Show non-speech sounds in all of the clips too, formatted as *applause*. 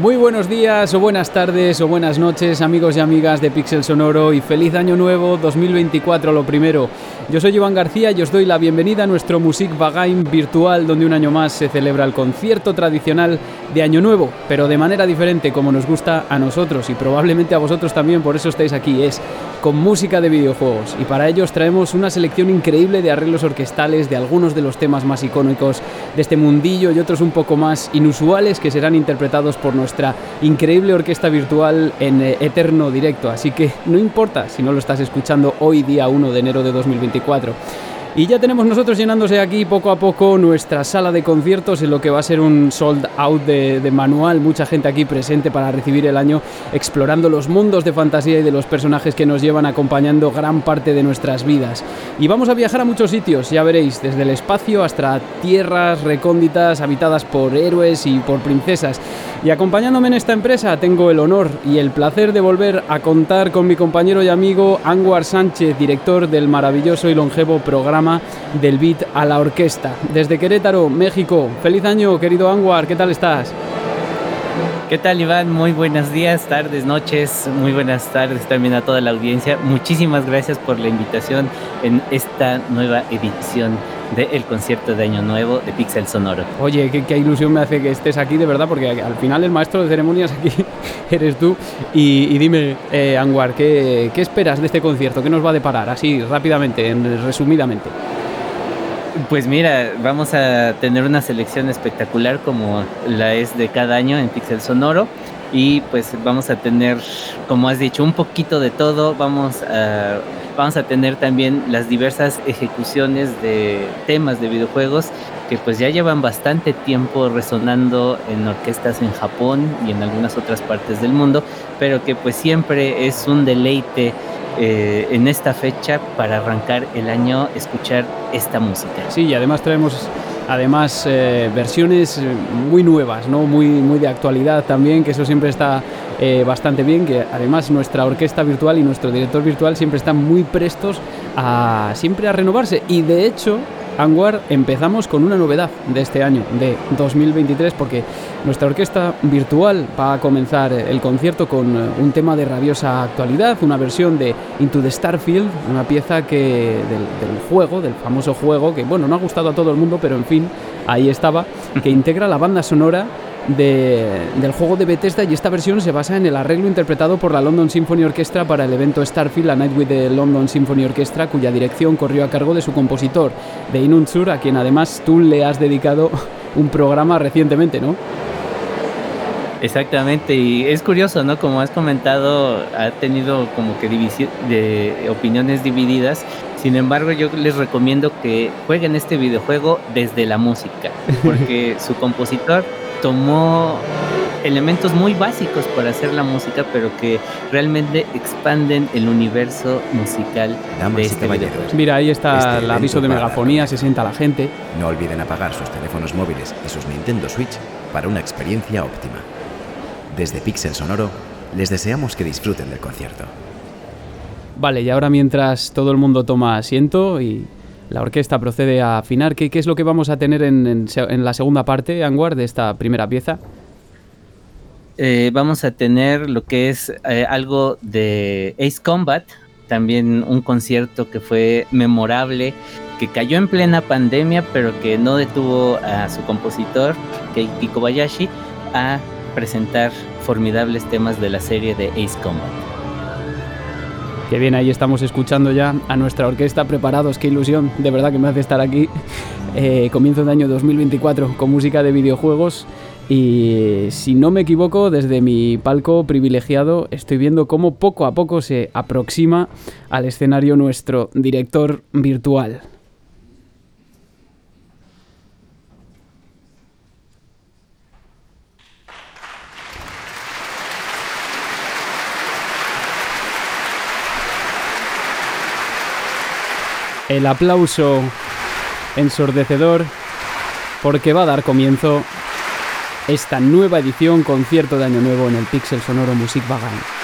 Muy buenos días o buenas tardes o buenas noches amigos y amigas de Pixel Sonoro y feliz año nuevo 2024 lo primero. Yo soy Iván García y os doy la bienvenida a nuestro Music Bagaim virtual donde un año más se celebra el concierto tradicional de Año Nuevo, pero de manera diferente como nos gusta a nosotros y probablemente a vosotros también, por eso estáis aquí, es con música de videojuegos y para ello os traemos una selección increíble de arreglos orquestales de algunos de los temas más icónicos de este mundillo y otros un poco más inusuales que serán interpretados por nuestra increíble orquesta virtual en eh, eterno directo. Así que no importa si no lo estás escuchando hoy día 1 de enero de 2024. Y ya tenemos nosotros llenándose aquí poco a poco nuestra sala de conciertos en lo que va a ser un sold out de, manual. Mucha gente aquí presente para recibir el año explorando los mundos de fantasía y de los personajes que nos llevan acompañando gran parte de nuestras vidas. Y vamos a viajar a muchos sitios, ya veréis, desde el espacio hasta tierras recónditas habitadas por héroes y por princesas. Y acompañándome en esta empresa tengo el honor y el placer de volver a contar con mi compañero y amigo Anguar Sánchez, director del maravilloso y longevo programa del Beat a la Orquesta. Desde Querétaro, México. Feliz año, querido Anguar, ¿qué tal estás? ¿Qué tal Iván? Muy buenos días, tardes, noches, muy buenas tardes también a toda la audiencia. Muchísimas gracias por la invitación en esta nueva edición del concierto de Año Nuevo de Pixel Sonoro. Oye, qué, ilusión me hace que estés aquí de verdad, porque al final el maestro de ceremonias aquí *laughs* eres tú. Y, dime, eh, Anguar, ¿qué, ¿qué esperas de este concierto? ¿Qué nos va a deparar? Así, rápidamente, resumidamente. Pues mira, vamos a tener una selección espectacular como la es de cada año en Pixel Sonoro y pues vamos a tener, como has dicho, un poquito de todo. Vamos a, vamos a tener también las diversas ejecuciones de temas de videojuegos que pues ya llevan bastante tiempo resonando en orquestas en Japón y en algunas otras partes del mundo, pero que pues siempre es un deleite eh, en esta fecha para arrancar el año escuchar esta música. Sí, y además traemos además eh, versiones muy nuevas, ¿no? muy, muy de actualidad también, que eso siempre está eh, bastante bien, que además nuestra orquesta virtual y nuestro director virtual siempre están muy prestos a siempre a renovarse y de hecho Anguar empezamos con una novedad de este año, de 2023, porque nuestra orquesta virtual va a comenzar el concierto con eh, un tema de rabiosa actualidad, una versión de Into the Starfield, una pieza que del, juego, del famoso juego, que bueno, no ha gustado a todo el mundo, pero en fin, ahí estaba, que *laughs* integra la banda sonora del juego de Bethesda y esta versión se basa en el arreglo interpretado por la London Symphony Orchestra para el evento Starfield, A Night with the London Symphony Orchestra, cuya dirección corrió a cargo de su compositor, de Inunsur, a quien además tú le has dedicado *laughs* un programa recientemente, ¿no? Exactamente, y es curioso, ¿no? Como has comentado, ha tenido como que de opiniones divididas. Sin embargo, yo les recomiendo que jueguen este videojuego desde la música, porque *laughs* su compositor tomó elementos muy básicos para hacer la música, pero que realmente expanden el universo musical de este videojuego. Mira, ahí está este el aviso de megafonía, se sienta la gente. No olviden apagar sus teléfonos móviles y sus Nintendo Switch para una experiencia óptima. Desde Pixel Sonoro, les deseamos que disfruten del concierto. Vale, y ahora mientras todo el mundo toma asiento y la orquesta procede a afinar, ¿qué, es lo que vamos a tener en, la segunda parte, Anguar, de esta primera pieza? Eh, vamos a tener lo que es eh, algo de Ace Combat, también un concierto que fue memorable, que cayó en plena pandemia, pero que no detuvo a su compositor, Keiki Kobayashi, a presentar formidables temas de la serie de Ace Combat. Qué bien, ahí estamos escuchando ya a nuestra orquesta preparados, qué ilusión, de verdad que me hace estar aquí. Eh, comienzo de año 2024 con música de videojuegos y si no me equivoco, desde mi palco privilegiado estoy viendo cómo poco a poco se aproxima al escenario nuestro director virtual. El aplauso ensordecedor porque va a dar comienzo esta nueva edición concierto de Año Nuevo en el Pixel Sonoro Music Bagan.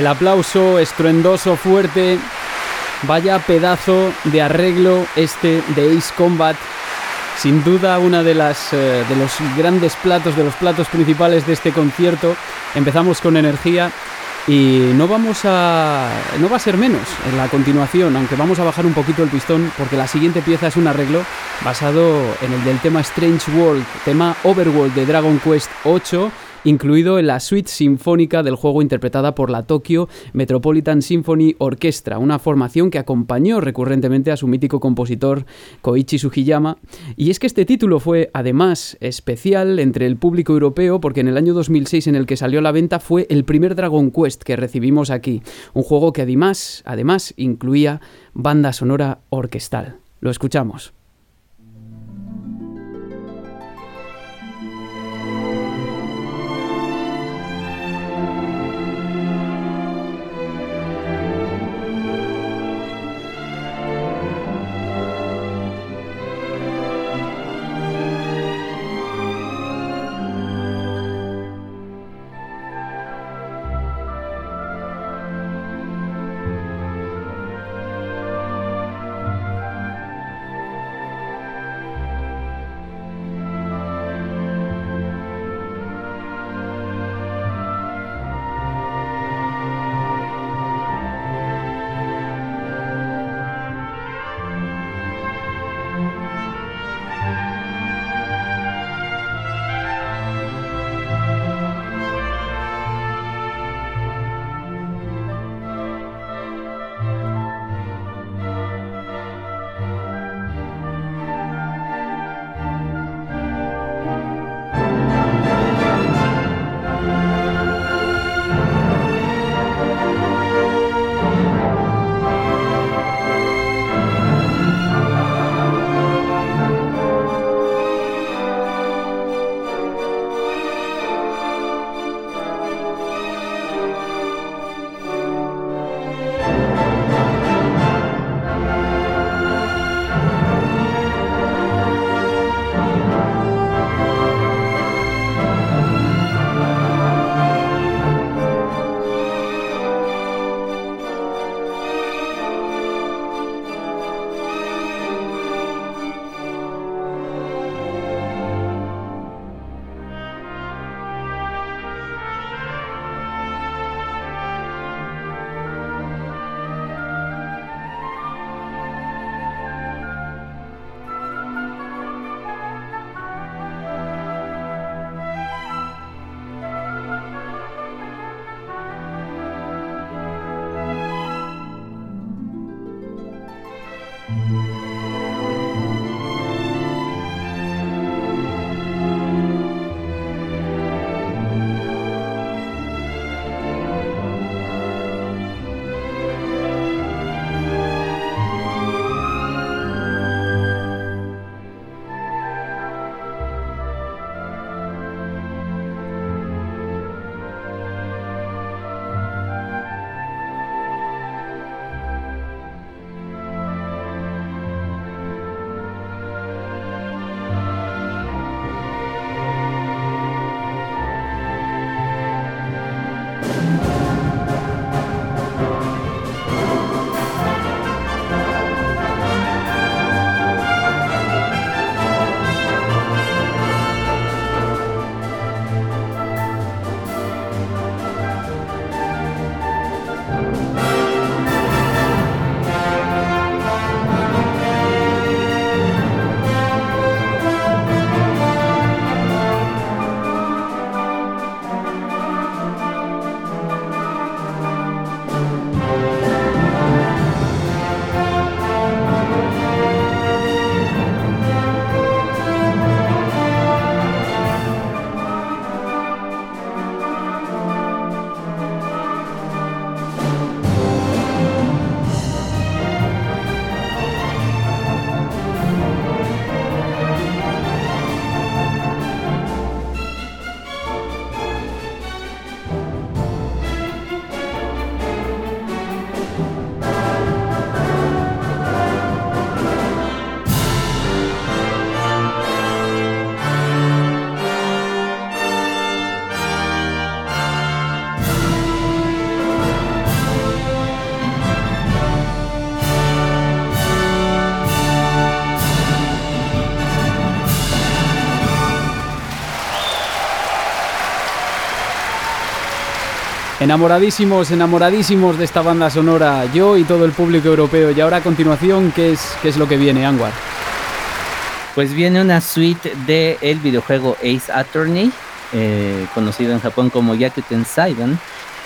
El aplauso estruendoso, fuerte. Vaya pedazo de arreglo este de Ace Combat. Sin duda una de las eh, de los grandes platos, de los platos principales de este concierto. Empezamos con energía y no vamos a. no va a ser menos en la continuación, aunque vamos a bajar un poquito el pistón, porque la siguiente pieza es un arreglo basado en el del tema Strange World, tema Overworld de Dragon Quest 8 incluido en la suite sinfónica del juego interpretada por la Tokyo Metropolitan Symphony Orchestra, una formación que acompañó recurrentemente a su mítico compositor Koichi Sugiyama. Y es que este título fue además especial entre el público europeo porque en el año 2006 en el que salió a la venta fue el primer Dragon Quest que recibimos aquí, un juego que además, además incluía banda sonora orquestal. Lo escuchamos. Enamoradísimos, enamoradísimos de esta banda sonora, yo y todo el público europeo. Y ahora a continuación, ¿qué es, qué es lo que viene, Anwar? Pues viene una suite del el videojuego Ace Attorney, eh, conocido en Japón como Yakuten Saiban.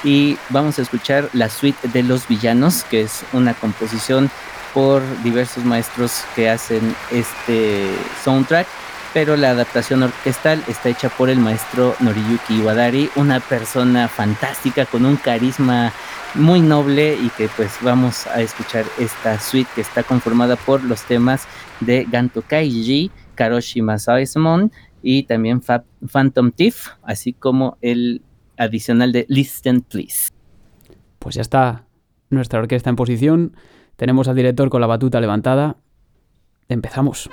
Y vamos a escuchar la suite de los villanos, que es una composición por diversos maestros que hacen este soundtrack pero la adaptación orquestal está hecha por el maestro Noriyuki Iwadari, una persona fantástica con un carisma muy noble y que pues vamos a escuchar esta suite que está conformada por los temas de Ganto Kaiji, Karoshi Masaesmon y también Phantom Thief, así como el adicional de Listen Please. Pues ya está nuestra orquesta en posición, tenemos al director con la batuta levantada, empezamos.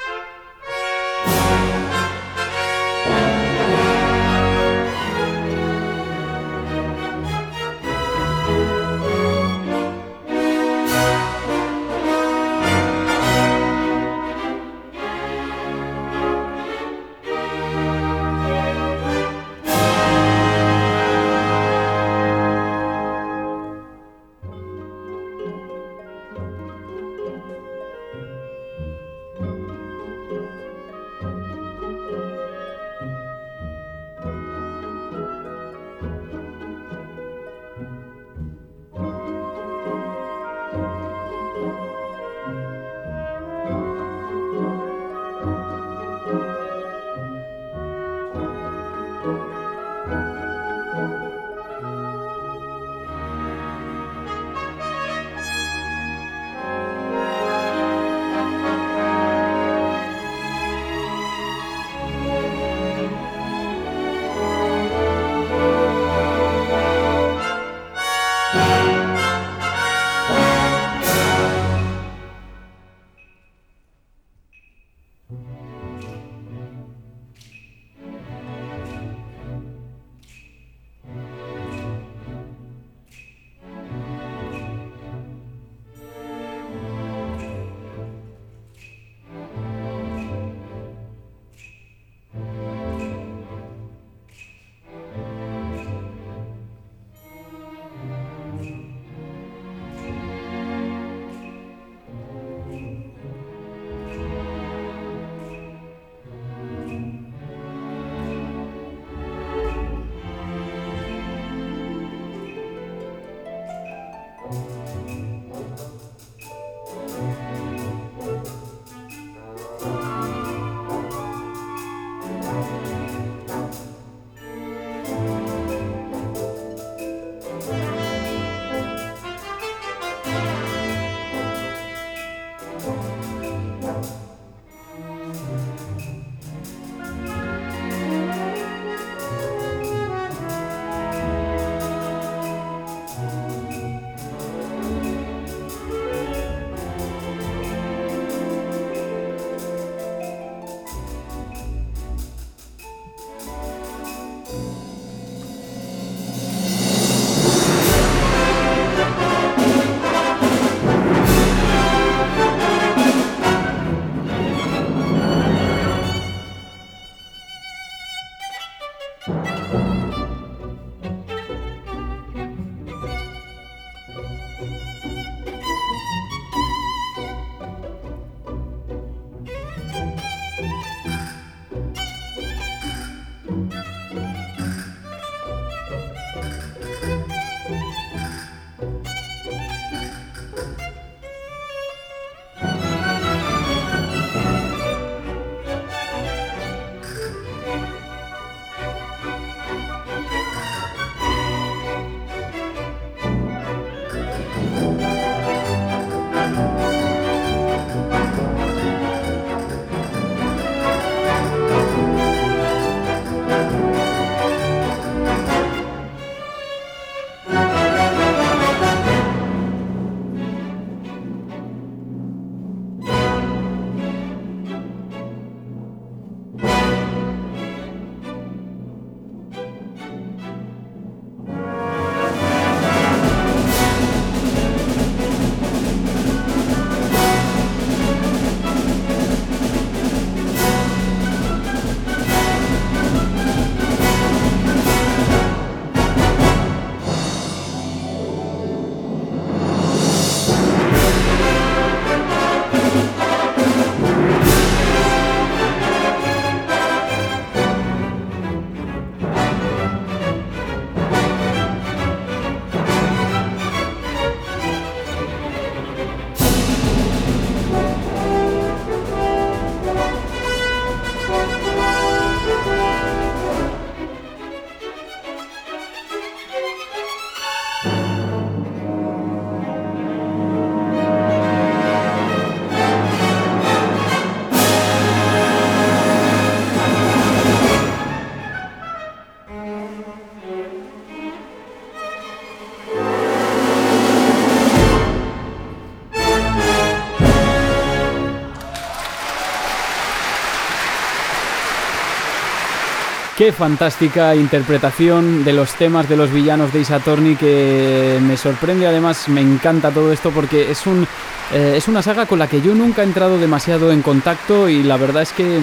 Qué fantástica interpretación de los temas de los villanos de Isatorni que me sorprende, además me encanta todo esto porque es, eh, es una saga con la que yo nunca he entrado demasiado en contacto y la verdad es que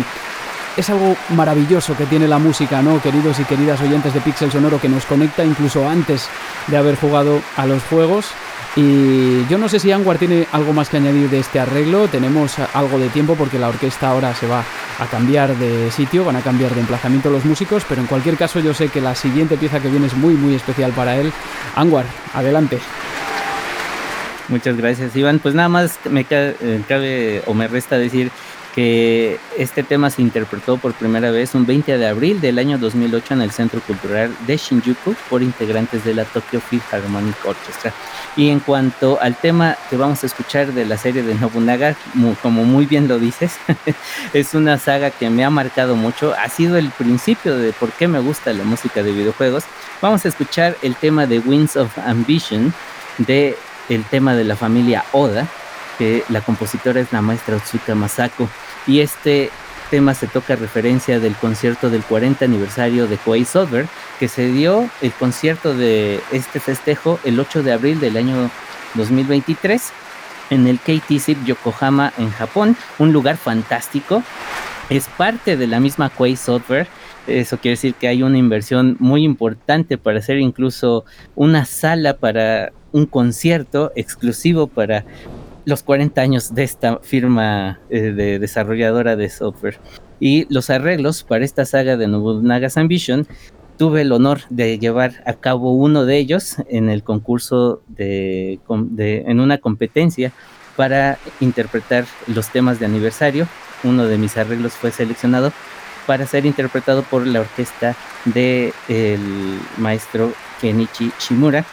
es algo maravilloso que tiene la música, ¿no? Queridos y queridas oyentes de Pixel Sonoro que nos conecta incluso antes de haber jugado a los juegos. Y yo no sé si Anguar tiene algo más que añadir de este arreglo. Tenemos algo de tiempo porque la orquesta ahora se va a cambiar de sitio, van a cambiar de emplazamiento los músicos, pero en cualquier caso yo sé que la siguiente pieza que viene es muy muy especial para él. Anguar, adelante. Muchas gracias, Iván. Pues nada más me eh, cabe o me resta decir que este tema se interpretó por primera vez un 20 de abril del año 2008 en el Centro Cultural de Shinjuku por integrantes de la Tokyo Philharmonic Orchestra. Y en cuanto al tema que vamos a escuchar de la serie de Nobunaga, como muy bien lo dices, *laughs* es una saga que me ha marcado mucho, ha sido el principio de por qué me gusta la música de videojuegos. Vamos a escuchar el tema de Winds of Ambition de el tema de la familia Oda, que la compositora es la maestra Otsuka Masako y este tema se toca referencia del concierto del 40 aniversario de Koei Software, que se dio el concierto de este festejo el 8 de abril del año 2023 en el KTC Yokohama en Japón, un lugar fantástico. Es parte de la misma Koei Software. Eso quiere decir que hay una inversión muy importante para hacer incluso una sala para un concierto exclusivo para los 40 años de esta firma eh, de desarrolladora de software. Y los arreglos para esta saga de Nobunaga's Ambition, tuve el honor de llevar a cabo uno de ellos en el concurso de, en una competencia para interpretar los temas de aniversario. Uno de mis arreglos fue seleccionado para ser interpretado por la orquesta del maestro Kenichi Shimura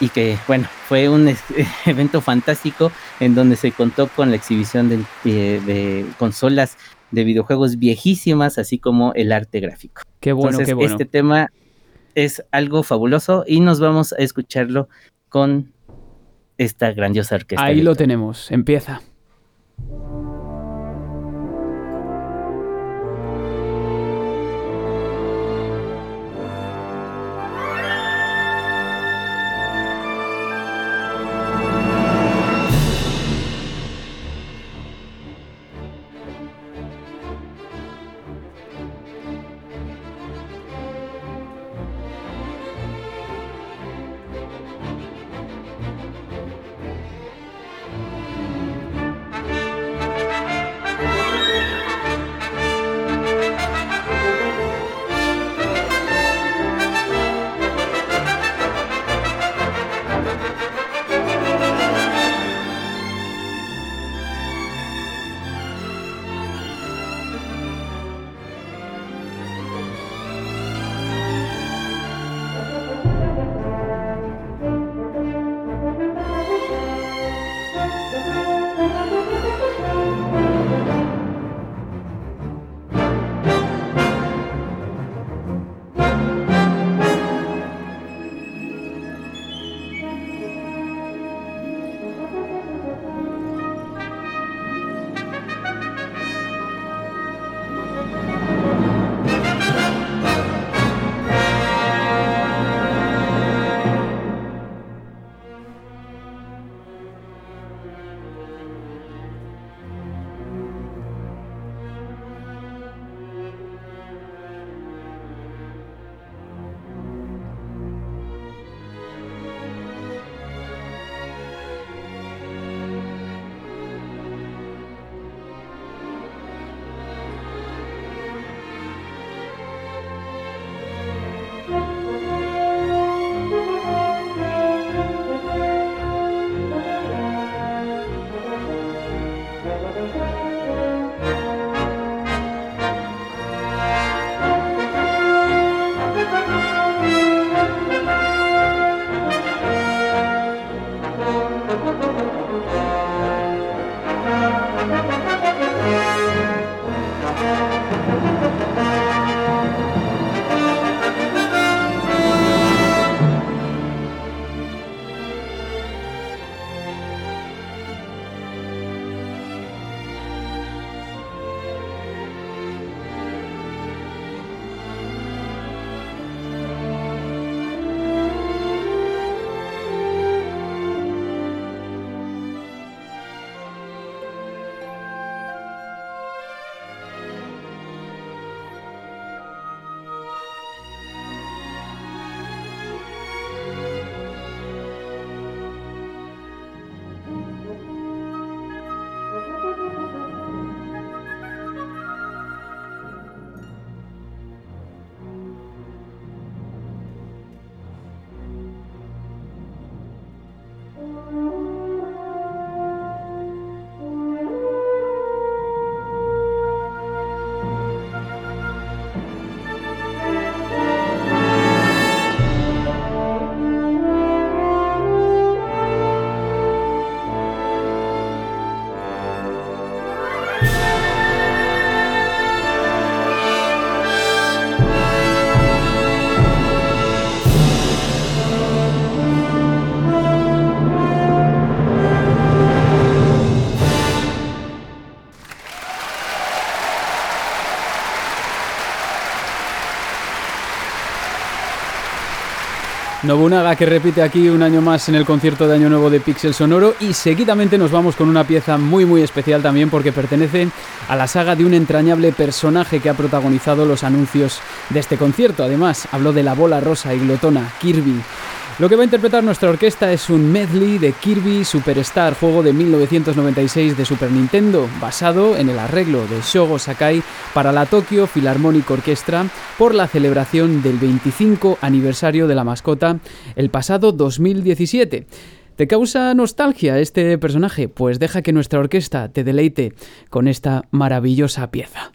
y que bueno, fue un *laughs* evento fantástico en donde se contó con la exhibición de, consolas de videojuegos viejísimas, así como el arte gráfico. Qué bueno, qué bueno. Este tema es algo fabuloso y nos vamos a escucharlo con esta grandiosa orquesta. Ahí lo tenemos, empieza. Nobunaga que repite aquí un año más en el concierto de Año Nuevo de Pixel Sonoro y seguidamente nos vamos con una pieza muy muy especial también porque pertenece a la saga de un entrañable personaje que ha protagonizado los anuncios de este concierto. Además, habló de la bola rosa y glotona Kirby. Lo que va a interpretar nuestra orquesta es un medley de Kirby Superstar, juego de 1996 de Super Nintendo, basado en el arreglo de Shogo Sakai para la Tokyo Philharmonic Orchestra por la celebración del 25 aniversario de la mascota el pasado 2017. ¿Te causa nostalgia este personaje? Pues deja que nuestra orquesta te deleite con esta maravillosa pieza.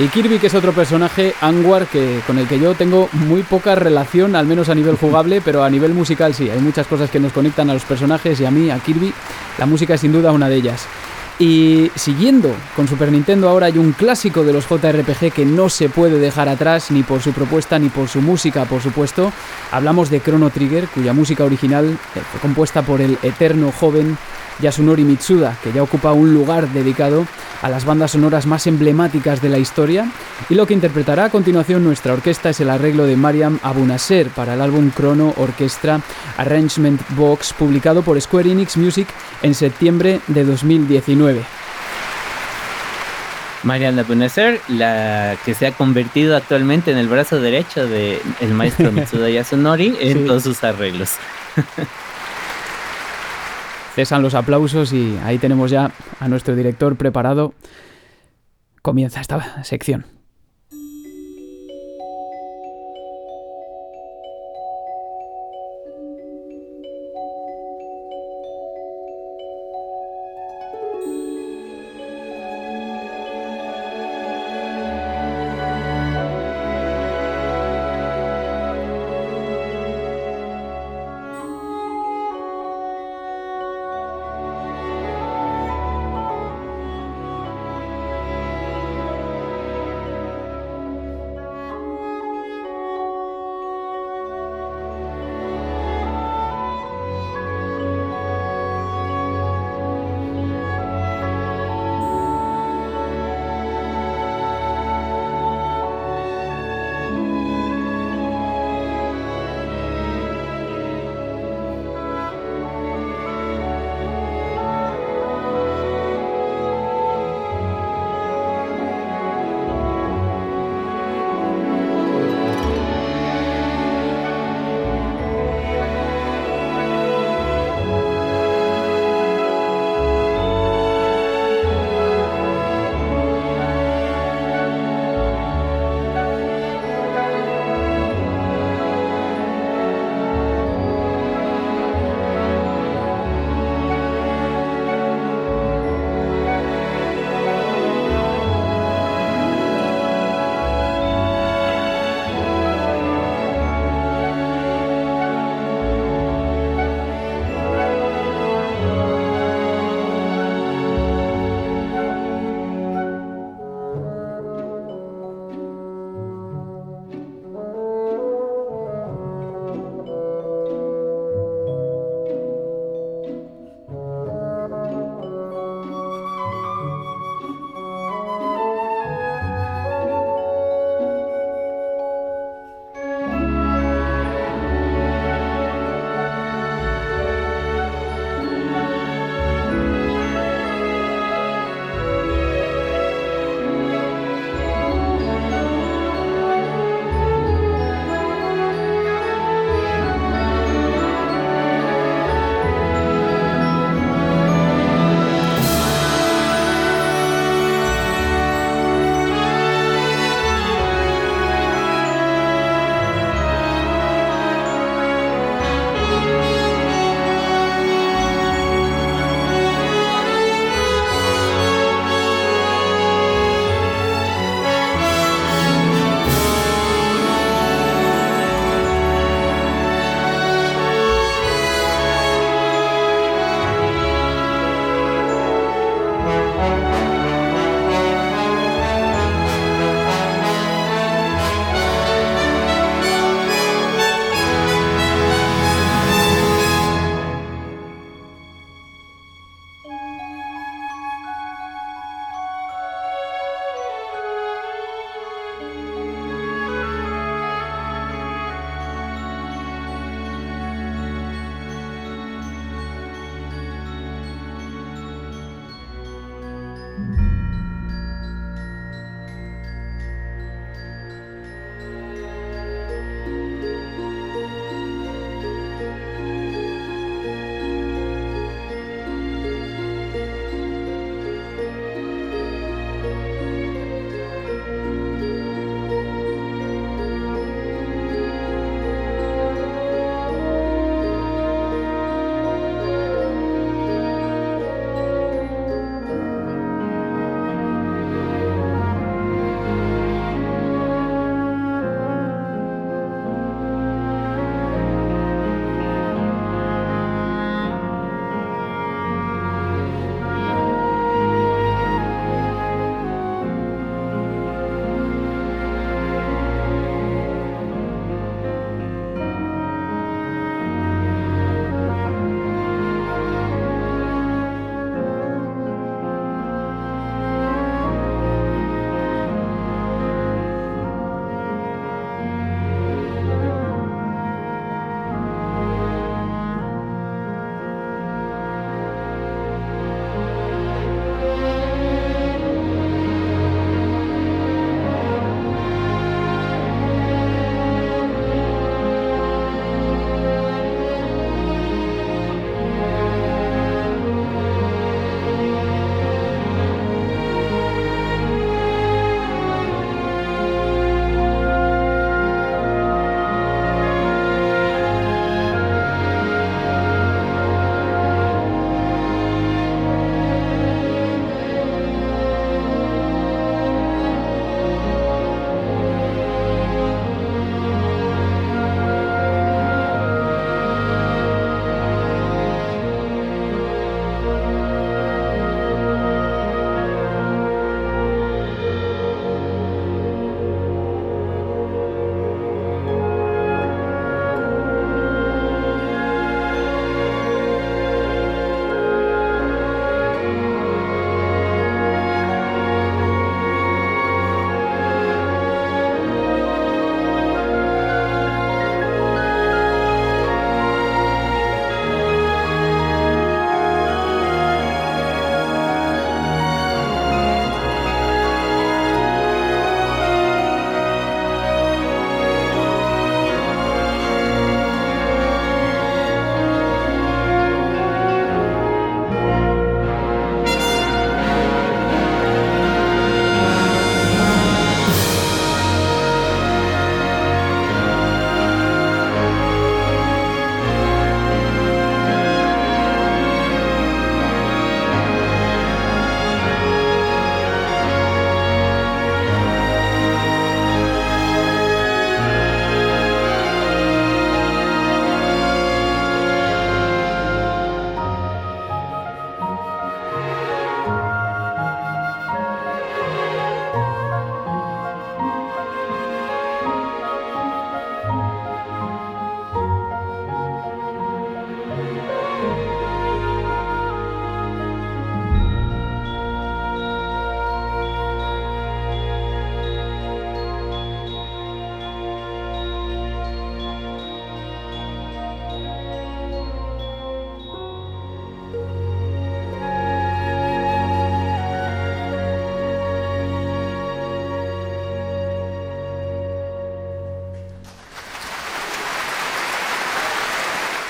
Y Kirby, que es otro personaje, Anwar, que, con el que yo tengo muy poca relación, al menos a nivel jugable, *laughs* pero a nivel musical sí. Hay muchas cosas que nos conectan a los personajes y a mí, a Kirby, la música es sin duda una de ellas. Y siguiendo con Super Nintendo, ahora hay un clásico de los JRPG que no se puede dejar atrás, ni por su propuesta ni por su música, por supuesto. Hablamos de Chrono Trigger, cuya música original fue compuesta por el eterno joven Yasunori Mitsuda, que ya ocupa un lugar dedicado a las bandas sonoras más emblemáticas de la historia, y lo que interpretará a continuación nuestra orquesta es el arreglo de Mariam Abunasser para el álbum Chrono Orchestra Arrangement Box, publicado por Square Enix Music en septiembre de 2019. Mariam Abunasser, la que se ha convertido actualmente en el brazo derecho del maestro *laughs* Mitsuda Yasunori en todos sus arreglos. *laughs* Cesan los aplausos y ahí tenemos ya a nuestro director preparado. Comienza esta sección.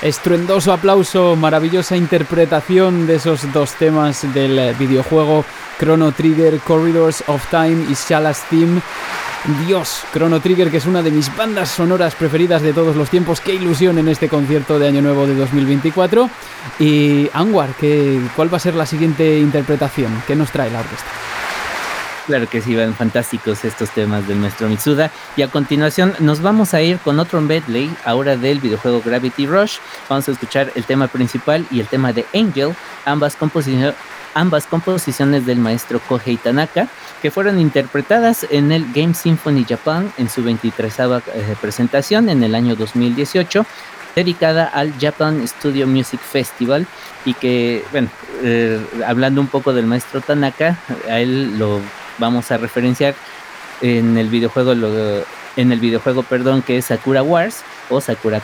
Estruendoso aplauso, maravillosa interpretación de esos dos temas del videojuego Chrono Trigger, Corridors of Time y Shalas Theme. Dios, Chrono Trigger, que es una de mis bandas sonoras preferidas de todos los tiempos. Qué ilusión en este concierto de Año Nuevo de 2024. Y Anwar, ¿qué, ¿cuál va a ser la siguiente interpretación? ¿Qué nos trae la orquesta? Claro que sí, van fantásticos estos temas del maestro Mitsuda. Y a continuación nos vamos a ir con otro medley, ahora del videojuego Gravity Rush. Vamos a escuchar el tema principal y el tema de Angel, ambas, ambas composiciones del maestro Kohei Tanaka, que fueron interpretadas en el Game Symphony Japan en su 23 eh, presentación en el año 2018 dedicada al Japan Studio Music Festival y que, bueno, eh, hablando un poco del maestro Tanaka, a él lo vamos a referenciar en el videojuego en el videojuego perdón que es Sakura Wars o Sakura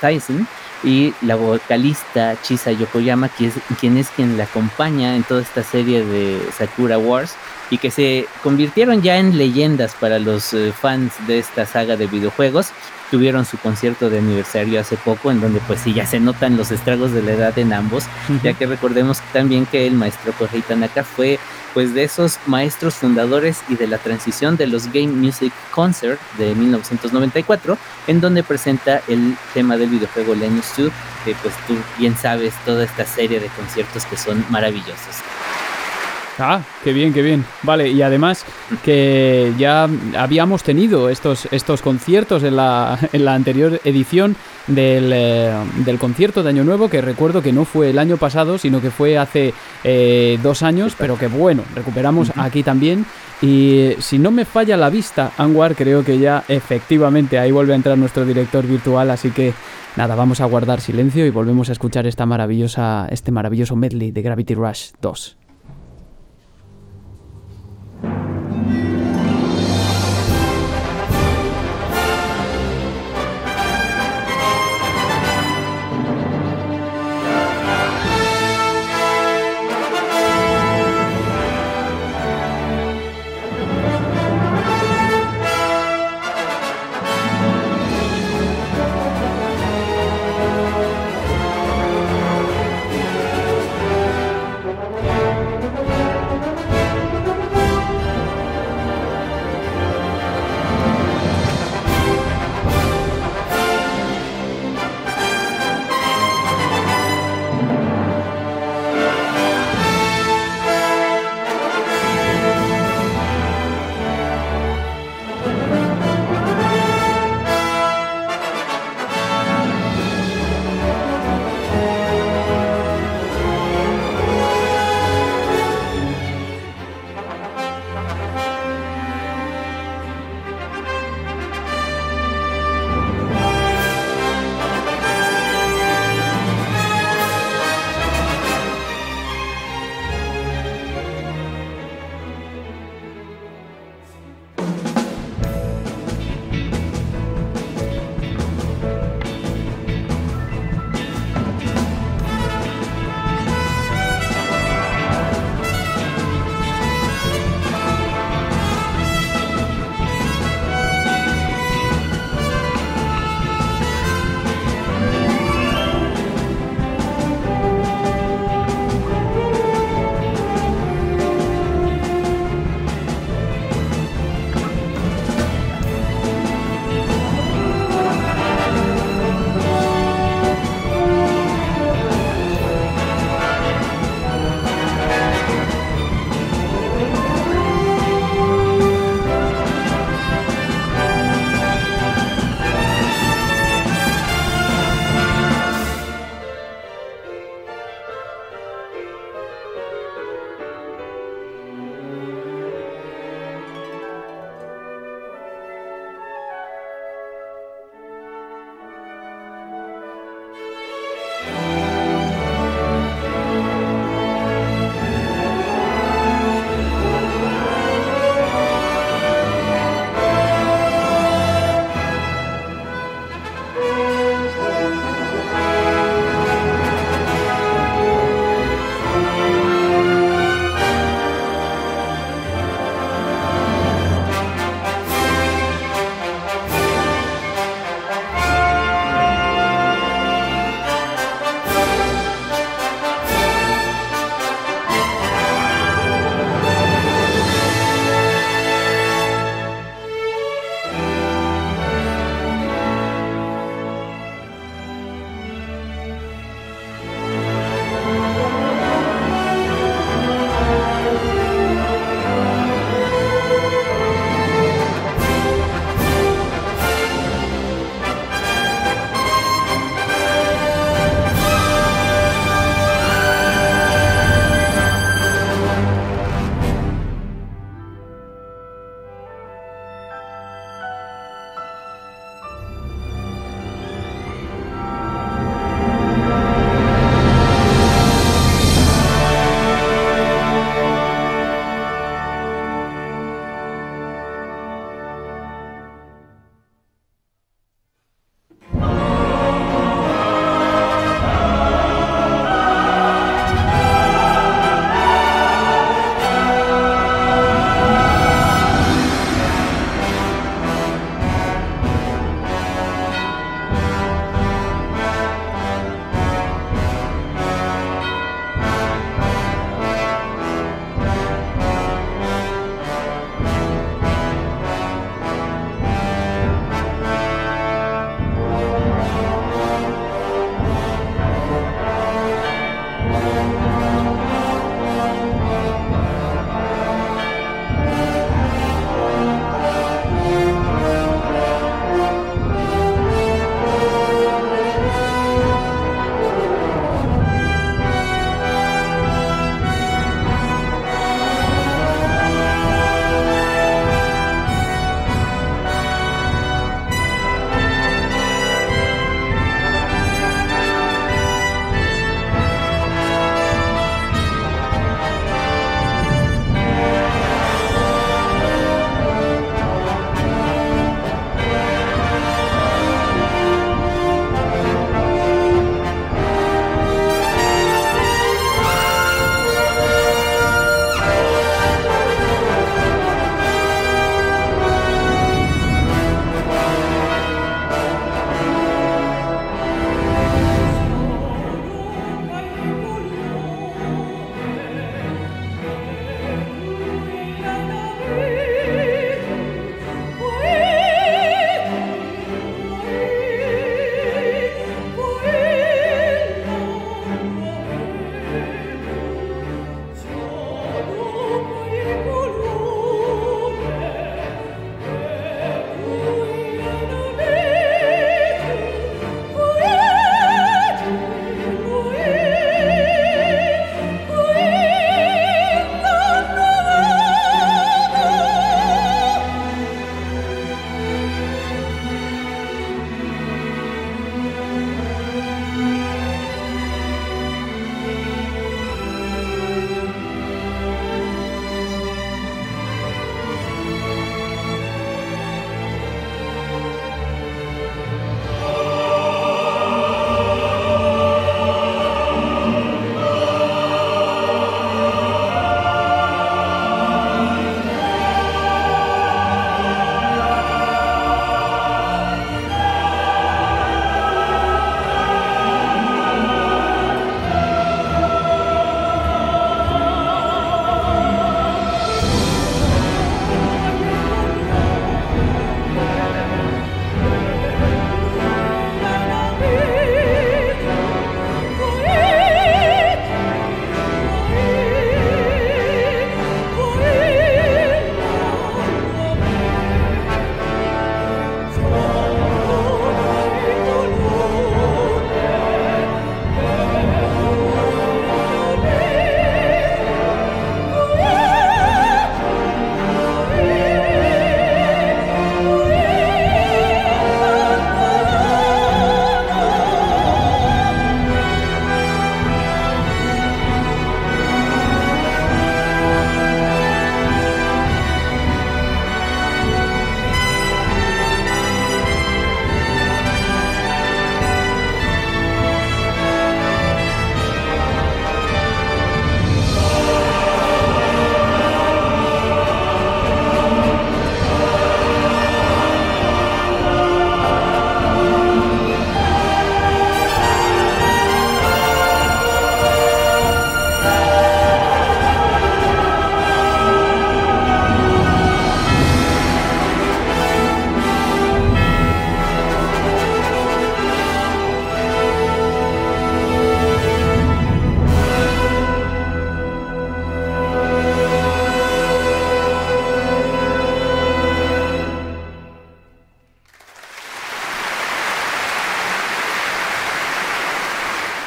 Tyson y la vocalista Chisa Yokoyama quien es, quien es quien la acompaña en toda esta serie de Sakura Wars y que se convirtieron ya en leyendas para los eh, fans de esta saga de videojuegos tuvieron su concierto de aniversario hace poco, en donde pues sí ya se notan los estragos de la edad en ambos, ya que recordemos también que el maestro Kohei Tanaka fue pues de esos maestros fundadores y de la transición de los Game Music Concert de 1994, en donde presenta el tema del videojuego Lenus 2, que pues tú bien sabes toda esta serie de conciertos que son maravillosos. Ah, qué bien, qué bien. Vale, y además que ya habíamos tenido estos, estos conciertos en la, en la anterior edición del, eh, del, concierto de Año Nuevo, que recuerdo que no fue el año pasado, sino que fue hace eh, dos años, pero que bueno, recuperamos aquí también. Y si no me falla la vista, Anwar, creo que ya efectivamente ahí vuelve a entrar nuestro director virtual, así que nada, vamos a guardar silencio y volvemos a escuchar esta maravillosa, este maravilloso medley de Gravity Rush 2.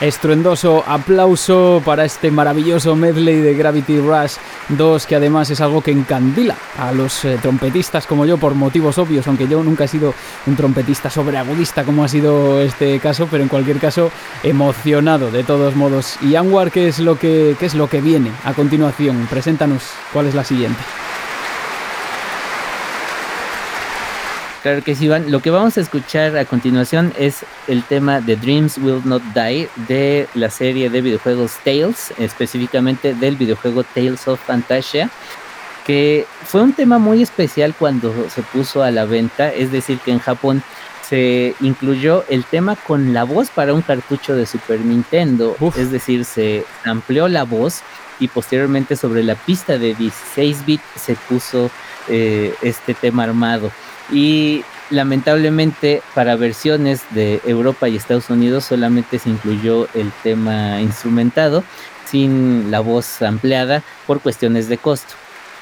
Estruendoso aplauso para este maravilloso medley de Gravity Rush 2, que además es algo que encandila a los eh, trompetistas como yo por motivos obvios, aunque yo nunca he sido un trompetista sobreagudista como ha sido este caso, pero en cualquier caso emocionado de todos modos. Y Anwar, ¿qué es lo que, qué es lo que viene a continuación? Preséntanos cuál es la siguiente. Claro que sí, Iván. Lo que vamos a escuchar a continuación es el tema de Dreams Will Not Die de la serie de videojuegos Tales, específicamente del videojuego Tales of Fantasia, que fue un tema muy especial cuando se puso a la venta, es decir, que en Japón se incluyó el tema con la voz para un cartucho de Super Nintendo, es decir, se amplió la voz y posteriormente sobre la pista de 16 bits se puso eh, este tema armado y lamentablemente para versiones de Europa y Estados Unidos solamente se incluyó el tema instrumentado sin la voz ampliada por cuestiones de costo.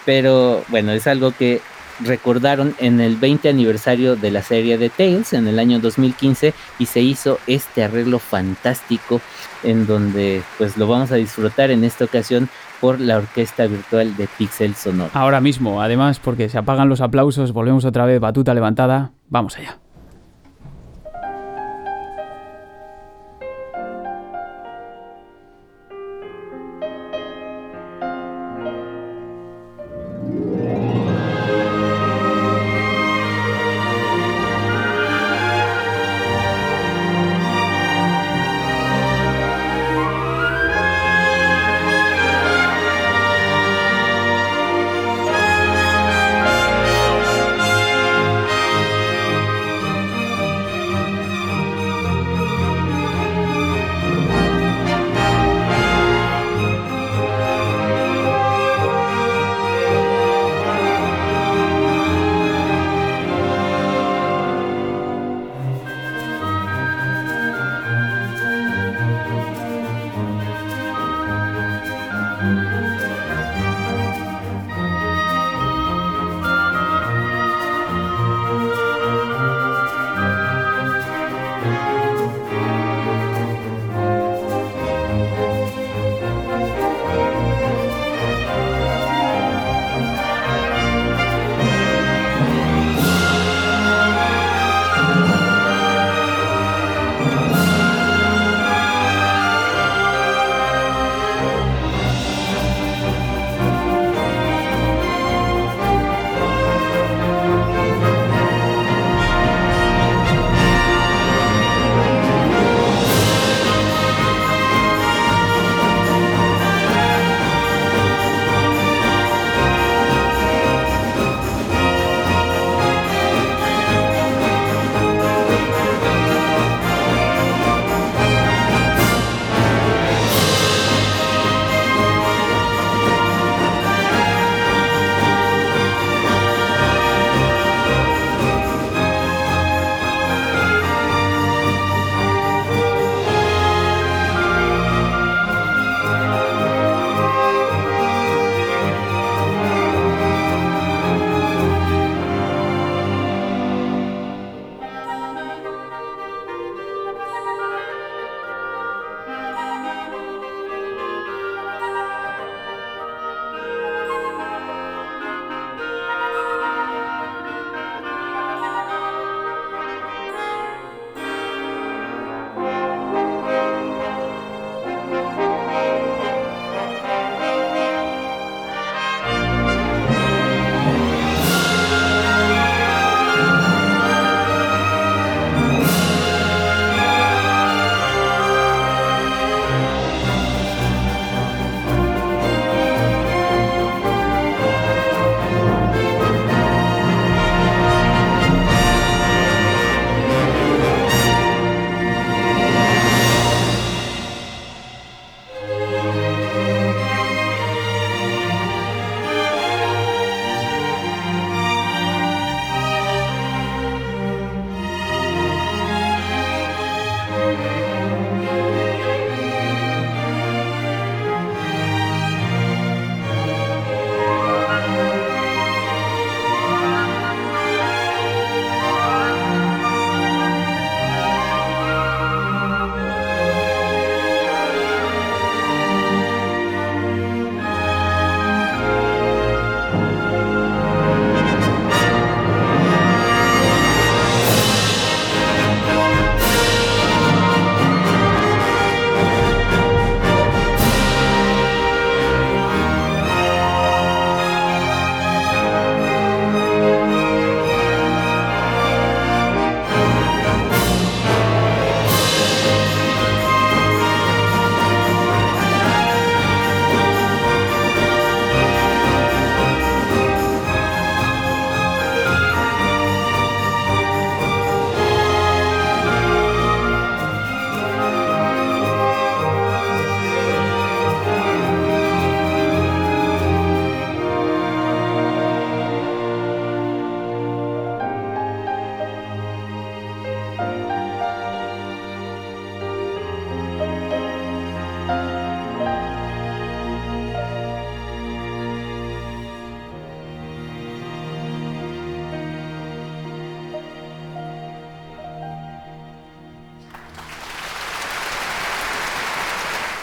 Pero bueno, es algo que recordaron en el 20 aniversario de la serie de Tales en el año 2015 y se hizo este arreglo fantástico en donde pues lo vamos a disfrutar en esta ocasión por la orquesta virtual de Pixel Sonoro. Ahora mismo, además, porque se apagan los aplausos, volvemos otra vez, batuta levantada, vamos allá.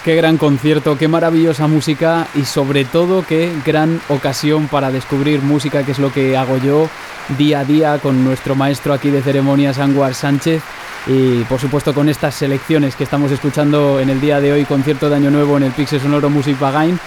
Qué gran concierto, qué maravillosa música y sobre todo qué gran ocasión para descubrir música, que es lo que hago yo día a día con nuestro maestro aquí de ceremonias, Anguar Sánchez. Y por supuesto con estas selecciones que estamos escuchando en el día de hoy, concierto de Año Nuevo en el Pixel Sonoro Music Bagain.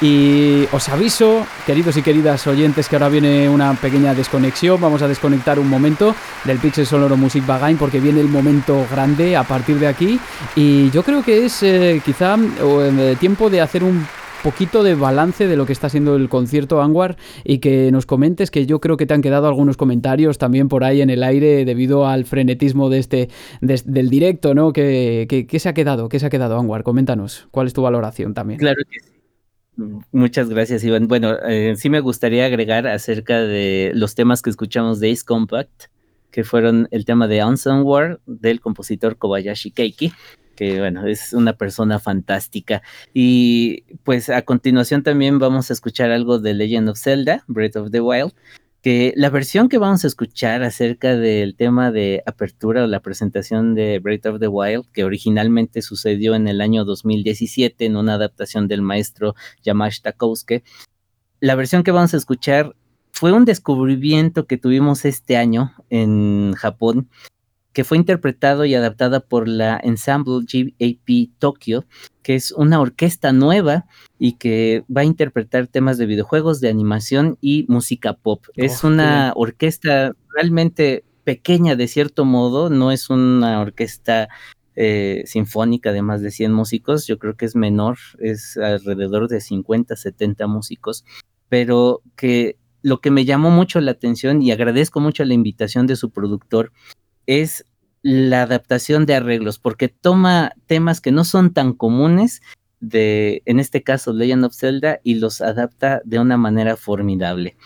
Y os aviso, queridos y queridas oyentes, que ahora viene una pequeña desconexión. Vamos a desconectar un momento del Pixel Sonoro Music Bagain porque viene el momento grande a partir de aquí. Y yo creo que es eh, quizá eh, tiempo de hacer un poquito de balance de lo que está siendo el concierto Anwar y que nos comentes que yo creo que te han quedado algunos comentarios también por ahí en el aire debido al frenetismo de este del directo, ¿no? ¿Qué, se ha quedado? ¿Qué se ha quedado, Anwar? Coméntanos, ¿cuál es tu valoración también? Claro que sí. Muchas gracias, Iván. Bueno, eh, sí me gustaría agregar acerca de los temas que escuchamos de Ace Compact, que fueron el tema de Unsung War del compositor Kobayashi Keiki que bueno, es una persona fantástica. Y pues a continuación también vamos a escuchar algo de Legend of Zelda, Breath of the Wild, que la versión que vamos a escuchar acerca del tema de apertura o la presentación de Breath of the Wild, que originalmente sucedió en el año 2017 en una adaptación del maestro Yamash Takousuke, la versión que vamos a escuchar fue un descubrimiento que tuvimos este año en Japón que fue interpretado y adaptada por la Ensemble GAP Tokyo, que es una orquesta nueva y que va a interpretar temas de videojuegos, de animación y música pop. es una orquesta realmente pequeña de cierto modo, no es una orquesta eh, sinfónica de más de 100 músicos, yo creo que es menor, es alrededor de 50, 70 músicos, pero que lo que me llamó mucho la atención y agradezco mucho la invitación de su productor es la adaptación de arreglos, porque toma temas que no son tan comunes de, en este caso, Legend of Zelda, y los adapta de una manera formidable.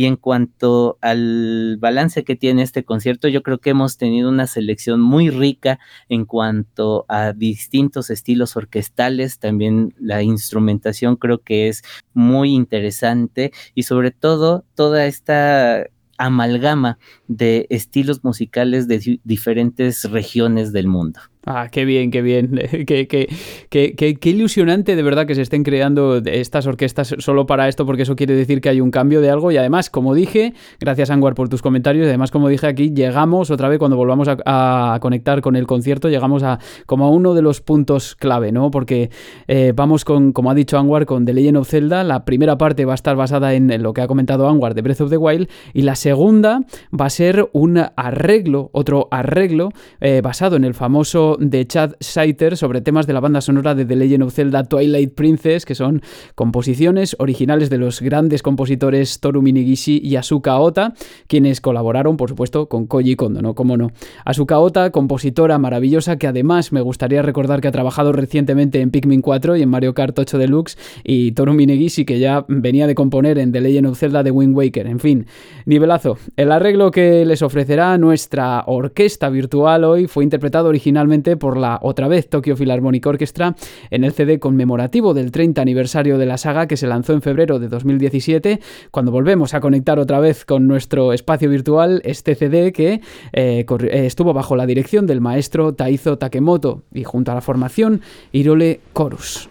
Y en cuanto al balance que tiene este concierto, yo creo que hemos tenido una selección muy rica en cuanto a distintos estilos orquestales, también la instrumentación creo que es muy interesante y sobre todo toda esta amalgama de estilos musicales de diferentes regiones del mundo. Ah, qué bien, qué bien. *laughs* qué, qué, qué, qué, ilusionante de verdad que se estén creando estas orquestas solo para esto, porque eso quiere decir que hay un cambio de algo. Y además, como dije, gracias Anguar por tus comentarios, además, como dije aquí, llegamos otra vez cuando volvamos a, conectar con el concierto, llegamos a como a uno de los puntos clave, ¿no? Porque eh, vamos con, como ha dicho Anguar, con The Legend of Zelda. La primera parte va a estar basada en lo que ha comentado Anguar de Breath of the Wild, y la segunda va a ser un arreglo, otro arreglo eh, basado en el famoso de Chad Saiter sobre temas de la banda sonora de The Legend of Zelda Twilight Princess, que son composiciones originales de los grandes compositores Toru Minigishi y Asuka Ota, quienes colaboraron, por supuesto, con Koji Kondo, ¿no? Cómo no. Asuka Ota, compositora maravillosa, que además me gustaría recordar que ha trabajado recientemente en Pikmin 4 y en Mario Kart 8 Deluxe, y Toru Minigishi, que ya venía de componer en The Legend of Zelda de Wind Waker. En fin, nivelazo. El arreglo que les ofrecerá nuestra orquesta virtual hoy fue interpretado originalmente por la otra vez Tokyo Philharmonic Orchestra en el CD conmemorativo del 30 aniversario de la saga que se lanzó en febrero de 2017, cuando volvemos a conectar otra vez con nuestro espacio virtual, este CD que eh, eh, estuvo bajo la dirección del maestro Taizo Takemoto y junto a la formación Irole Chorus.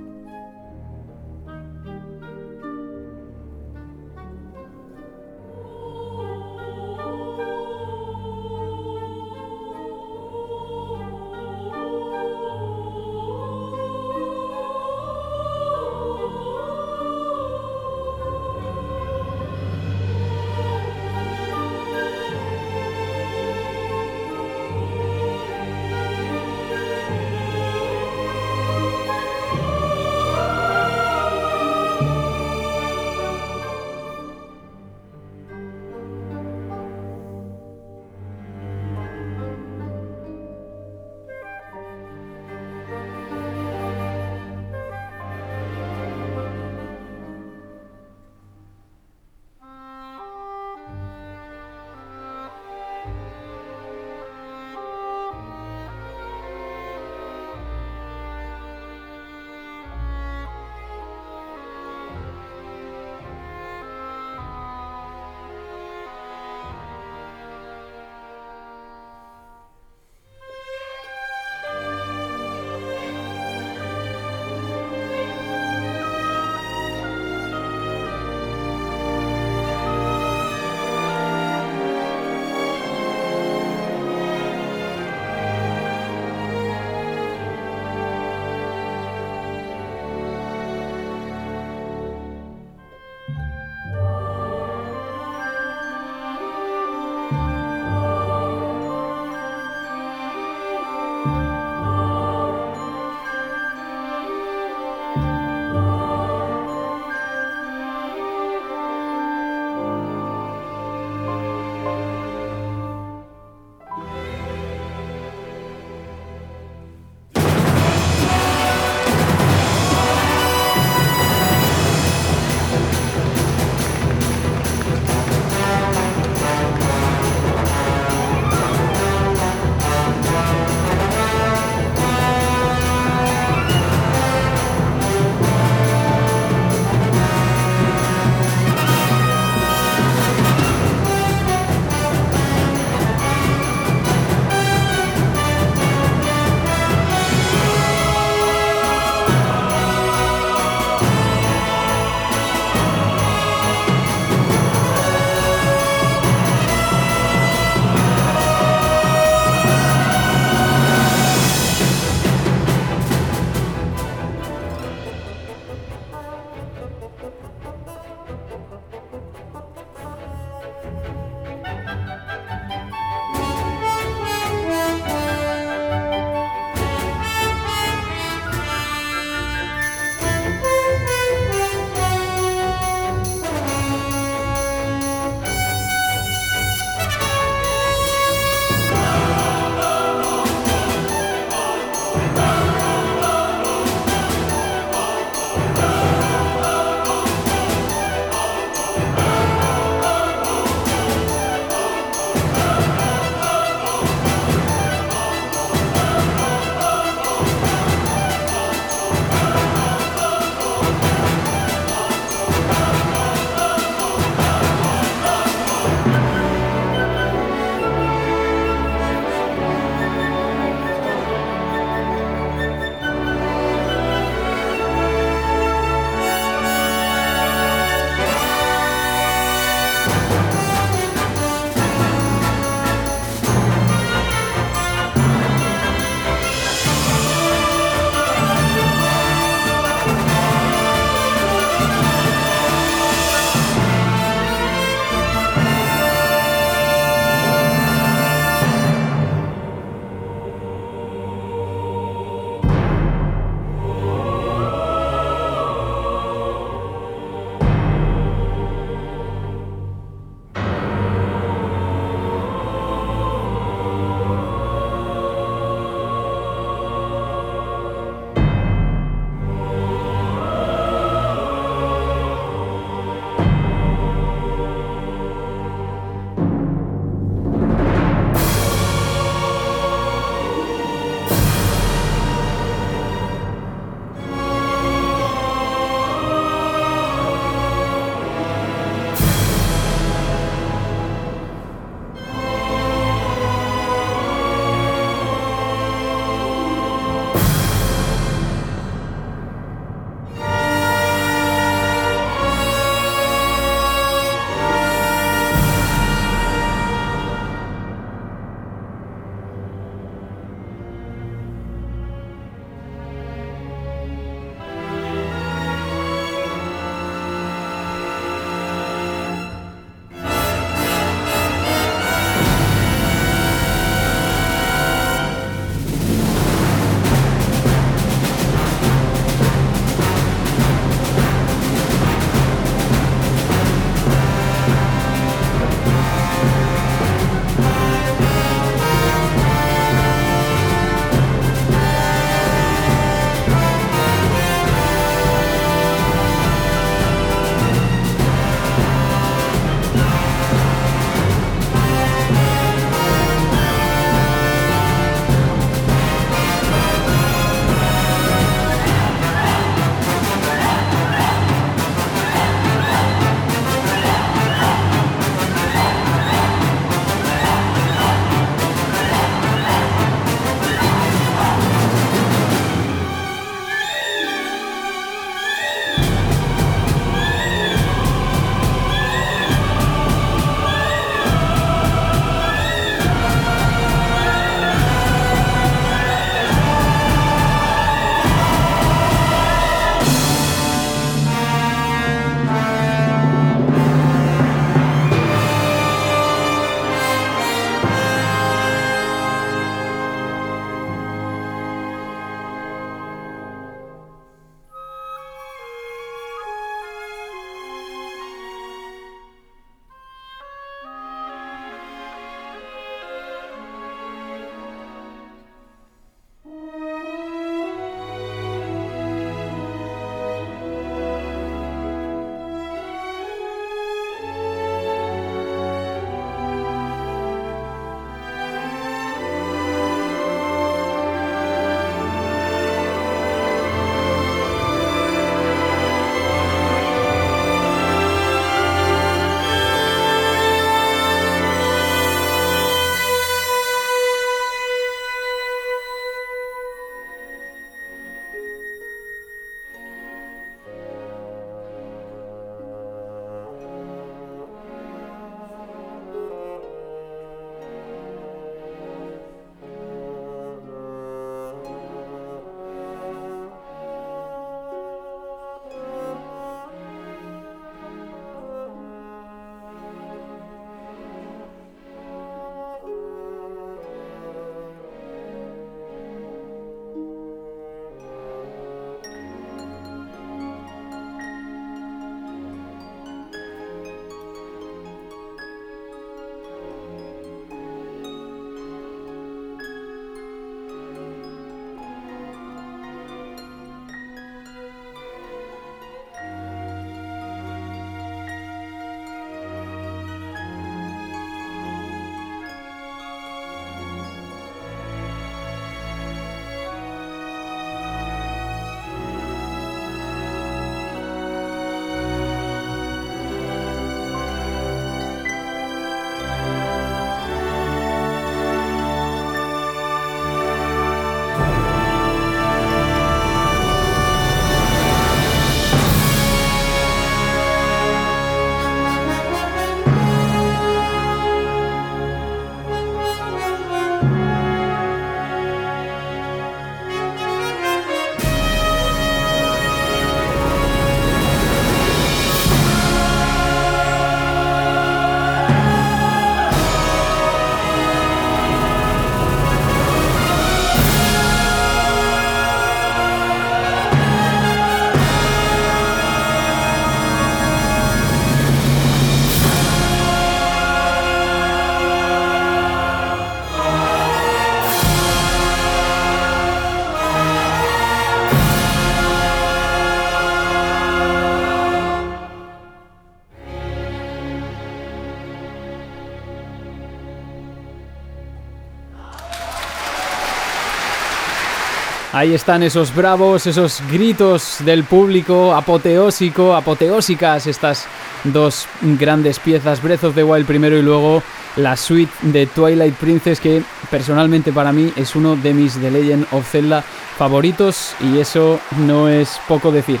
Ahí están esos bravos, esos gritos del público, apoteósico, apoteósicas estas dos grandes piezas, Breath of the Wild primero y luego la suite de Twilight Princess que personalmente para mí es uno de mis The Legend of Zelda favoritos y eso no es poco decir.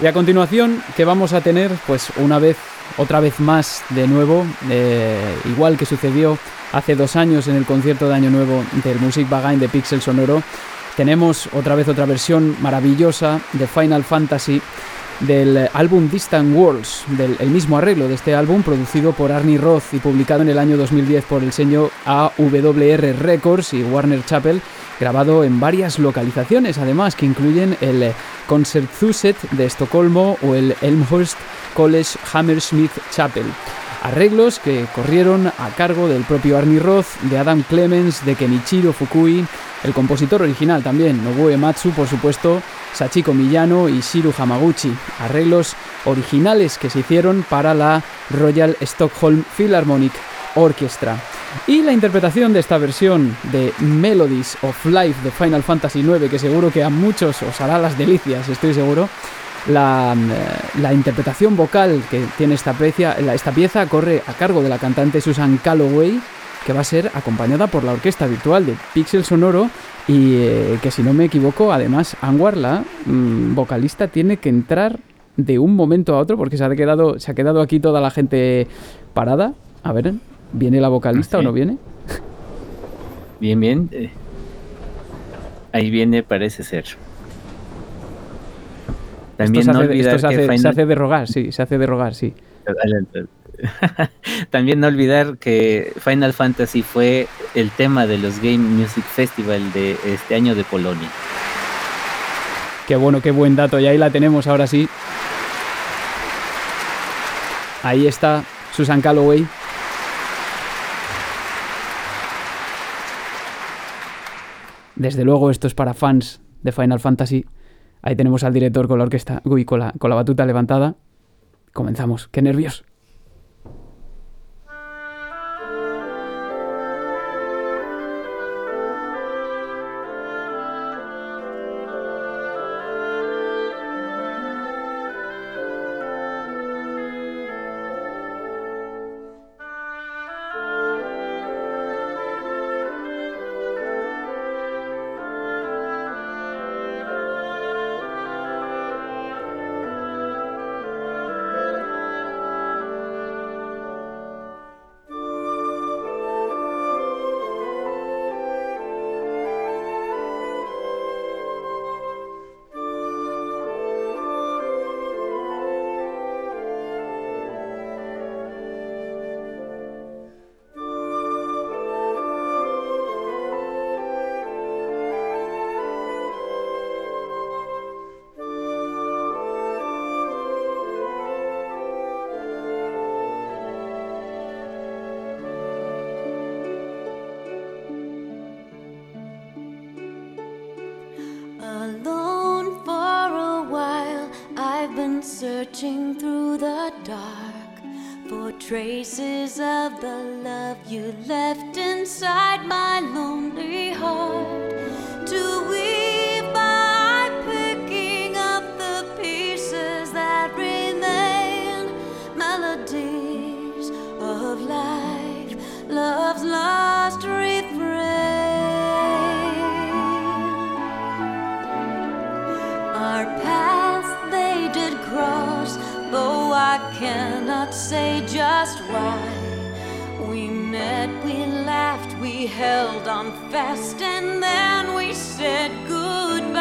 Y a continuación, que vamos a tener? Pues una vez, otra vez más de nuevo, eh, igual que sucedió hace dos años en el concierto de Año Nuevo del Music Bagain de Pixel Sonoro, tenemos otra vez otra versión maravillosa de Final Fantasy del álbum Distant Worlds, del mismo arreglo de este álbum, producido por Arnie Roth y publicado en el año 2010 por el sello AWR Records y Warner Chappell, grabado en varias localizaciones, además que incluyen el Concerthuset de Estocolmo o el Elmhurst College Hammersmith Chapel. Arreglos que corrieron a cargo del propio Arnie Roth, de Adam Clemens, de Kenichiro Fukui, el compositor original también, Nobuo Matsu, por supuesto, Sachiko Miyano y Shiru Hamaguchi. Arreglos originales que se hicieron para la Royal Stockholm Philharmonic Orchestra. Y la interpretación de esta versión de Melodies of Life de Final Fantasy IX, que seguro que a muchos os hará las delicias, estoy seguro. La, eh, interpretación vocal que tiene esta, esta pieza corre a cargo de la cantante Susan Calloway, que va a ser acompañada por la orquesta virtual de Pixel Sonoro y eh, que si no me equivoco, además Anwar, la mm, vocalista, tiene que entrar de un momento a otro porque se ha quedado, se ha quedado aquí toda la gente parada. A ver, ¿viene la vocalista o no viene? Bien, bien. Eh, ahí viene, parece ser. También no olvidar se, hace, se hace de rogar, sí, se hace de rogar, sí. *laughs* También no olvidar que Final Fantasy fue el tema de los Game Music Festival de este año de Polonia. Qué bueno, qué buen dato. Y ahí la tenemos ahora sí. Ahí está Susan Calloway. Desde luego esto es para fans de Final Fantasy. Ahí tenemos al director con la orquesta, uy, con la, con la batuta levantada. Comenzamos. ¡Qué nervios! Love you left inside my lonely heart. To weave by picking up the pieces that remain. Melodies of life love's lost refrain. Our paths they did cross though I cannot say just why. Met, we laughed, we held on fast, and then we said goodbye.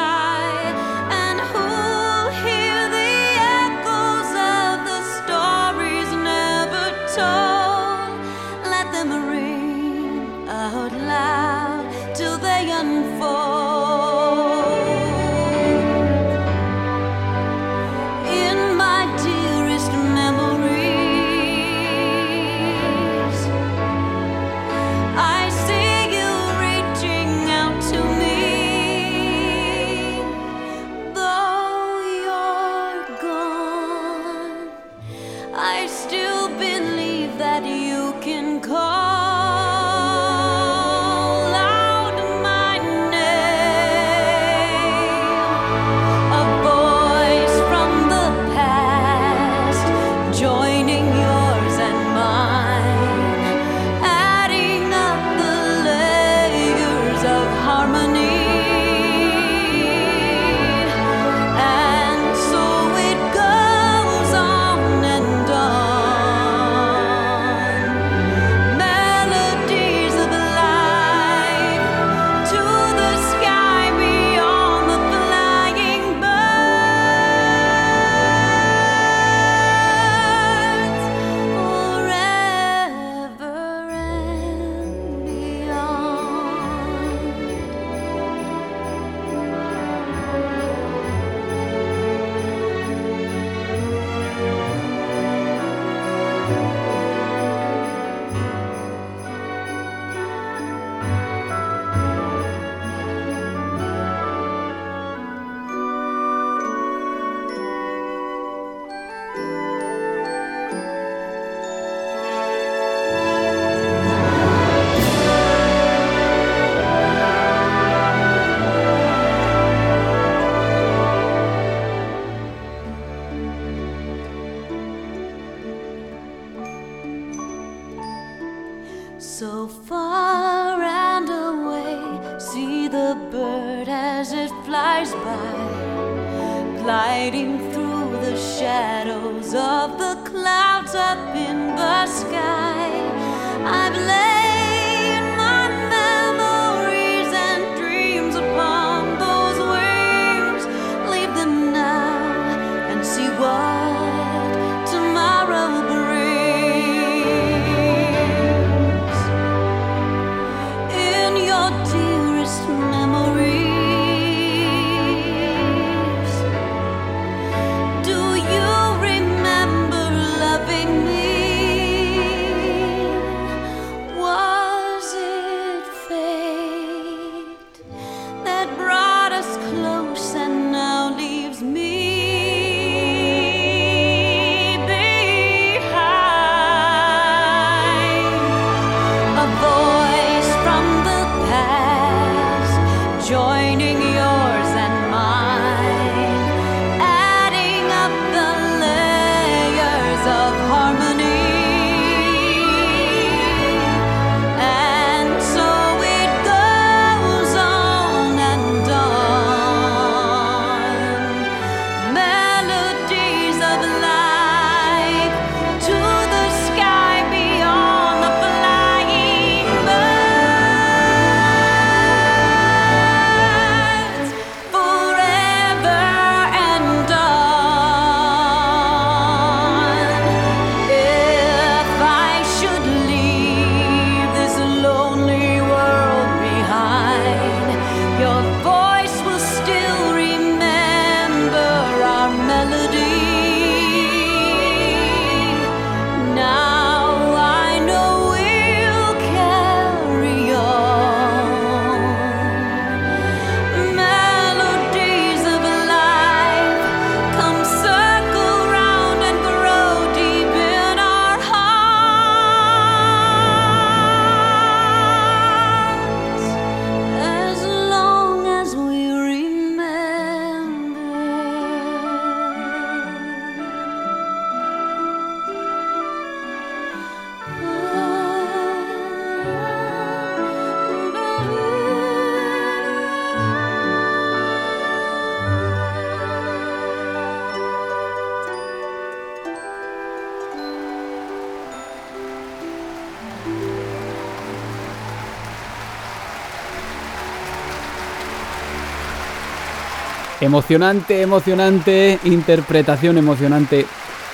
Emocionante, emocionante, interpretación emocionante,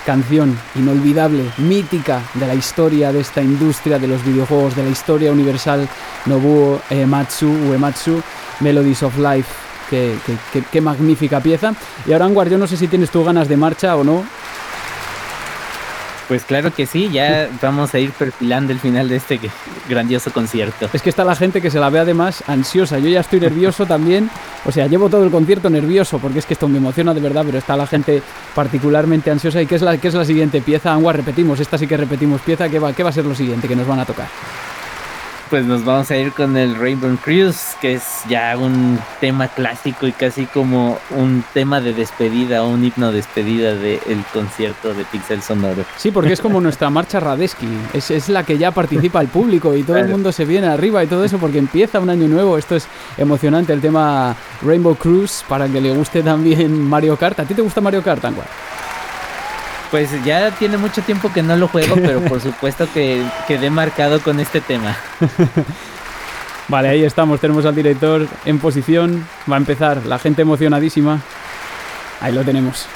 canción inolvidable, mítica de la historia de esta industria de los videojuegos, de la historia universal, Nobuo Ematsu, Uematsu, Melodies of Life. Qué, qué- qué- qué magnífica pieza. Y ahora, Anguar, yo no sé si tienes tú ganas de marcha o no. Pues claro que sí, ya vamos a ir perfilando el final de este grandioso concierto. Es que está la gente que se la ve además ansiosa. Yo ya estoy nervioso también. O sea, llevo todo el concierto nervioso porque es que esto me emociona de verdad, pero está la gente particularmente ansiosa. ¿Y qué es la, qué es la siguiente pieza? Anguar, repetimos. Esta sí que repetimos pieza. ¿Qué va, ¿Qué va a ser lo siguiente que nos van a tocar? Pues nos vamos a ir con el Rainbow Cruise, que es ya un tema clásico y casi como un tema de despedida, un himno de despedida del concierto de Pixel Sonoro. Sí, porque es como *laughs* nuestra marcha Radesky. Es, es la que ya participa el público y todo el mundo se viene arriba y todo eso porque empieza un año nuevo. Esto es emocionante. El tema Rainbow Cruise para que le guste también Mario Kart. ¿A ti te gusta Mario Kart, Anguar? Pues ya tiene mucho tiempo que no lo juego, *laughs* pero por supuesto que quedé marcado con este tema. *laughs* Vale, ahí estamos. Tenemos al director en posición. Va a empezar. La gente emocionadísima. Ahí lo tenemos.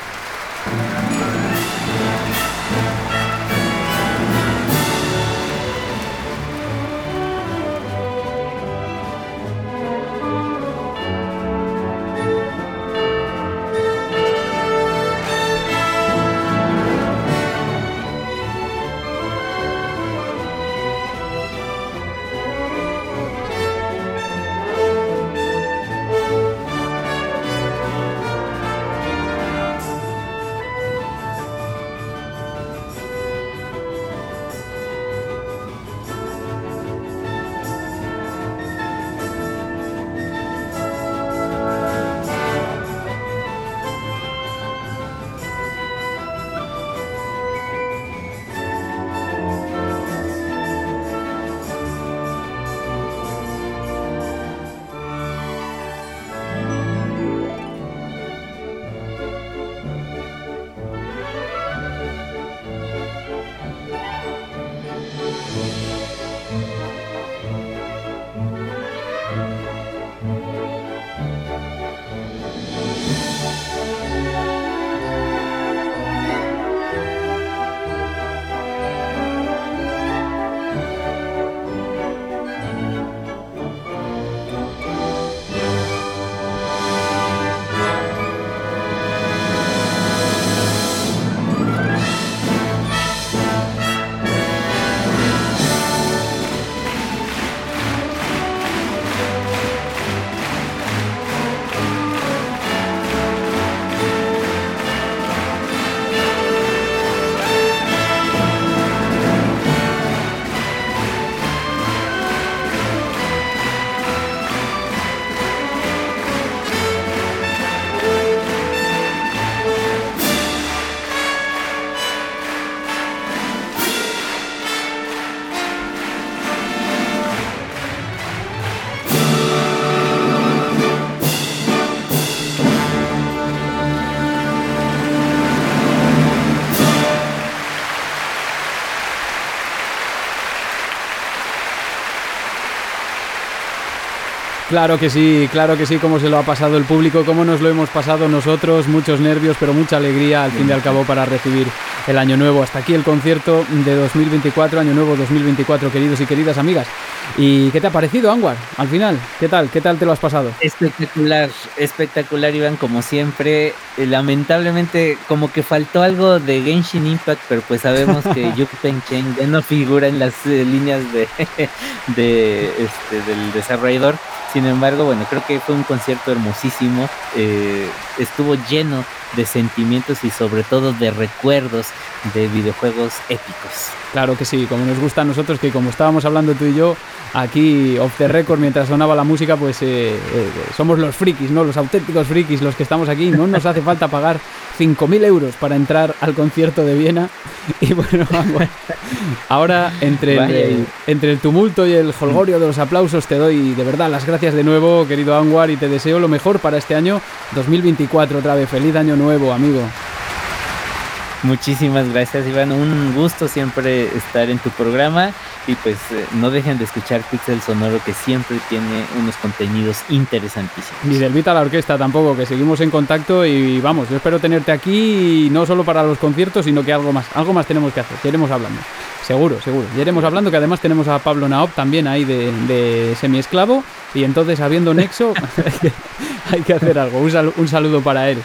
Claro que sí, claro que sí, cómo se lo ha pasado el público, cómo nos lo hemos pasado nosotros, muchos nervios, pero mucha alegría al fin y al cabo para recibir el año nuevo. Hasta aquí el concierto de 2024, año nuevo 2024, queridos y queridas amigas. ¿Y qué te ha parecido, Anwar? Al final, ¿qué tal? ¿Qué tal te lo has pasado? Espectacular, espectacular, Iván, como siempre. Eh, Lamentablemente, como que faltó algo de Genshin Impact, pero pues sabemos que *laughs* Yukpen Chen ya no figura en las eh, líneas de, *laughs* de este, del desarrollador. Sin embargo, bueno, creo que fue un concierto hermosísimo. eh, estuvo lleno de sentimientos y sobre todo de recuerdos de videojuegos épicos. Claro que sí, como nos gusta a nosotros, que como estábamos hablando tú y yo, aquí off the record, mientras sonaba la música, pues eh, eh, somos los frikis, ¿no? Los auténticos frikis, los que estamos aquí. No nos hace falta pagar 5.000 euros para entrar al concierto de Viena. Y bueno. *laughs* Ahora, entre el, entre el tumulto y el holgorio de los aplausos, te doy de verdad las gracias de nuevo, querido Anwar, y te deseo lo mejor para este año 2024 otra vez. Feliz año nuevo, amigo. Muchísimas gracias, Iván. Un gusto siempre estar en tu programa y pues eh, no dejen de escuchar Pixel Sonoro que siempre tiene unos contenidos interesantísimos. Ni del Vita la orquesta tampoco, que seguimos en contacto y vamos, yo espero tenerte aquí y no solo para los conciertos, sino que algo más, algo más tenemos que hacer, ya iremos hablando. Seguro, seguro. Ya iremos hablando que además tenemos a Pablo Naop también ahí de, de semiesclavo y entonces habiendo nexo *laughs* hay, que, hacer algo. Un, sal- un saludo para él.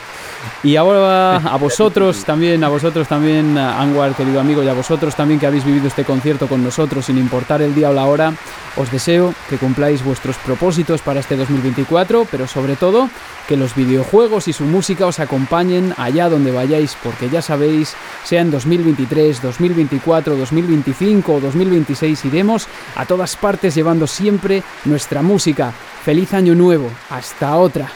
Y ahora a vosotros también, a vosotros también, Anwar, querido amigo, y a vosotros también que habéis vivido este concierto con nosotros sin importar el día o la hora, os deseo que cumpláis vuestros propósitos para este 2024, pero sobre todo que los videojuegos y su música os acompañen allá donde vayáis, porque ya sabéis, sea en 2023, 2024, 2025 o 2026, iremos a todas partes llevando siempre nuestra música. Feliz año nuevo, hasta otra.